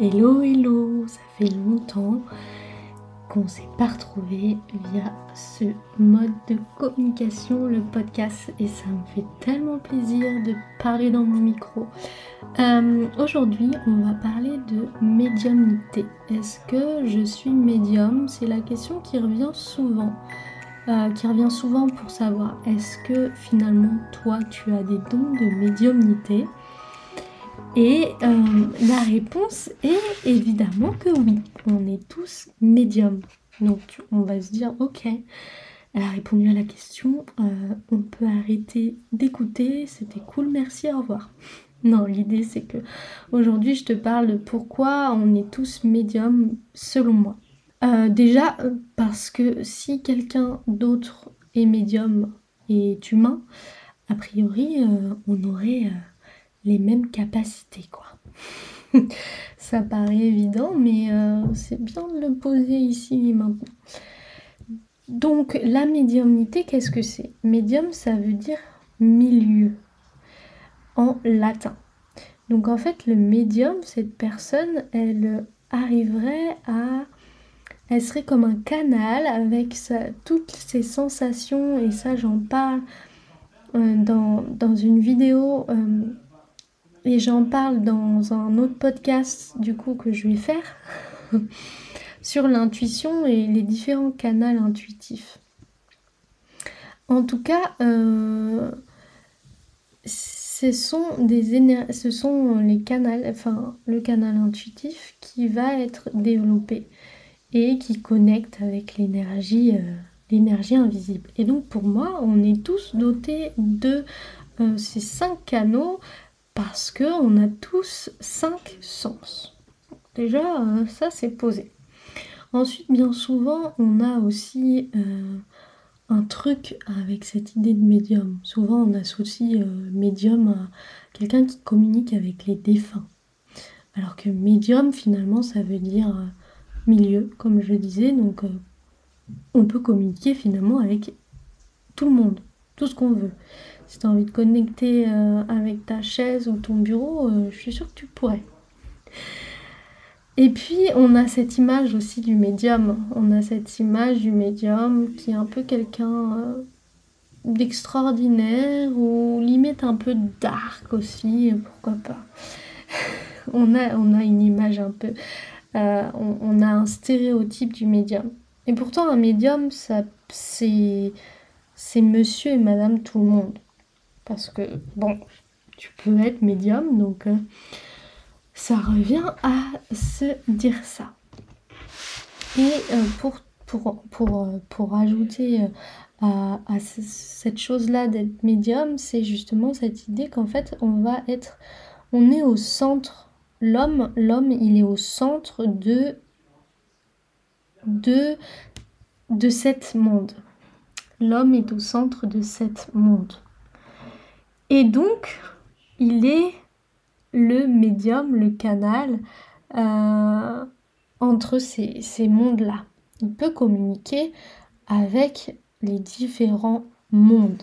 Hello, hello, ça fait longtemps qu'on s'est pas retrouvé via ce mode de communication, le podcast, et ça me fait tellement plaisir de parler dans mon micro. Euh, aujourd'hui, on va parler de médiumnité. Est-ce que je suis médium? C'est la question qui revient souvent. Euh, qui revient souvent pour savoir est-ce que finalement toi tu as des dons de médiumnité? Et euh, la réponse est évidemment que oui, on est tous médiums. Donc on va se dire, ok, elle a répondu à la question, euh, on peut arrêter d'écouter, c'était cool, merci, au revoir. Non, l'idée c'est que aujourd'hui je te parle de pourquoi on est tous médiums selon moi. Euh, déjà parce que si quelqu'un d'autre est médium et humain, a priori on aurait les mêmes capacités, quoi. Ça paraît évident, mais euh, c'est bien de le poser ici et maintenant. Donc, la médiumnité, qu'est-ce que c'est? Médium, ça veut dire milieu en latin. Donc, en fait, le médium, cette personne, elle arriverait à. Elle serait comme un canal avec toutes ses sensations, et ça, j'en parle euh, dans, dans, une vidéo. Euh, et j'en parle dans un autre podcast du coup que je vais faire sur l'intuition et les différents canaux intuitifs. En tout cas, euh, ce sont des ce sont les canaux, enfin le canal intuitif qui va être développé et qui connecte avec l'énergie, euh, l'énergie invisible. Et donc pour moi, on est tous dotés de euh, ces cinq canaux parce qu'on a tous cinq sens. Déjà, euh, ça c'est posé. Ensuite, bien souvent, on a aussi euh, un truc avec cette idée de médium. Souvent, on associe euh, médium à quelqu'un qui communique avec les défunts. Alors que médium, finalement, ça veut dire milieu, comme je disais. Donc, on peut communiquer finalement avec tout le monde, tout ce qu'on veut. Si tu as envie de connecter euh, avec ta chaise ou ton bureau, euh, je suis sûre que tu pourrais. Et puis, on a cette image aussi du médium. On a cette image du médium qui est un peu quelqu'un euh, d'extraordinaire ou limite un peu dark aussi, pourquoi pas. on, a, on a une image un peu... On, on, a un stéréotype du médium. Et pourtant, un médium, ça, c'est, c'est monsieur et madame tout le monde. Parce que, bon, tu peux être médium, donc euh, ça revient à se dire ça. Et euh, pour, pour, pour, euh, pour ajouter à, à cette chose-là d'être médium, c'est justement cette idée qu'en fait, on va être, on est au centre, l'homme, l'homme, il est au centre de, de, de cet monde. L'homme est au centre de cet monde. Et donc, il est le médium, le canal euh, entre ces, mondes-là. Il peut communiquer avec les différents mondes.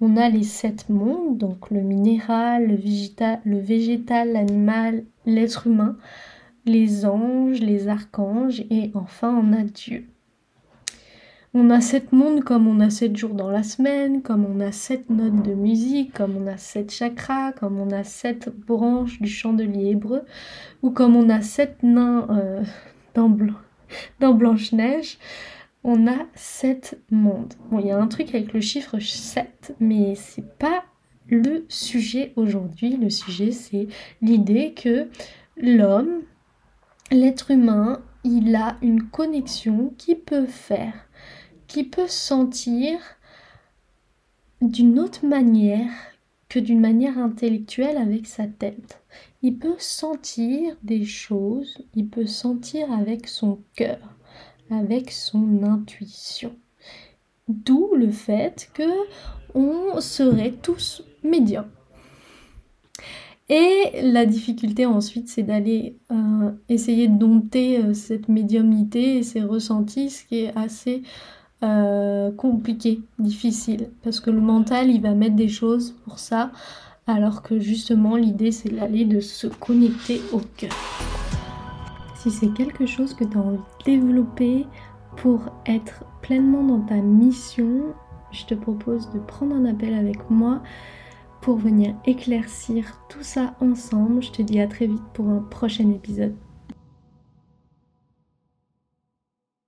On a les sept mondes, donc le minéral, le végétal, l'animal, l'être humain, les anges, les archanges et enfin on a Dieu. On a sept mondes comme on a sept jours dans la semaine, comme on a sept notes de musique, comme on a sept chakras, comme on a sept branches du chandelier hébreu, ou comme on a sept nains euh, dans, dans Blanche-Neige. On a sept mondes. Bon, il y a un truc avec le chiffre 7, mais c'est pas le sujet aujourd'hui. Le sujet, c'est l'idée que l'homme, l'être humain, il a une connexion qui peut faire peut sentir d'une autre manière que d'une manière intellectuelle avec sa tête. Il peut sentir des choses, il peut sentir avec son cœur, avec son intuition. D'où le fait que on serait tous médiums. Et la difficulté ensuite, c'est d'aller euh, essayer de dompter euh, cette médiumnité et ces ressentis, ce qui est assez euh, compliqué, difficile, parce que le mental, il va mettre des choses pour ça, alors que justement l'idée, c'est d'aller de se connecter au cœur. si c'est quelque chose que tu as envie de développer pour être pleinement dans ta mission, je te propose de prendre un appel avec moi pour venir éclaircir tout ça ensemble. Je te dis à très vite pour un prochain épisode.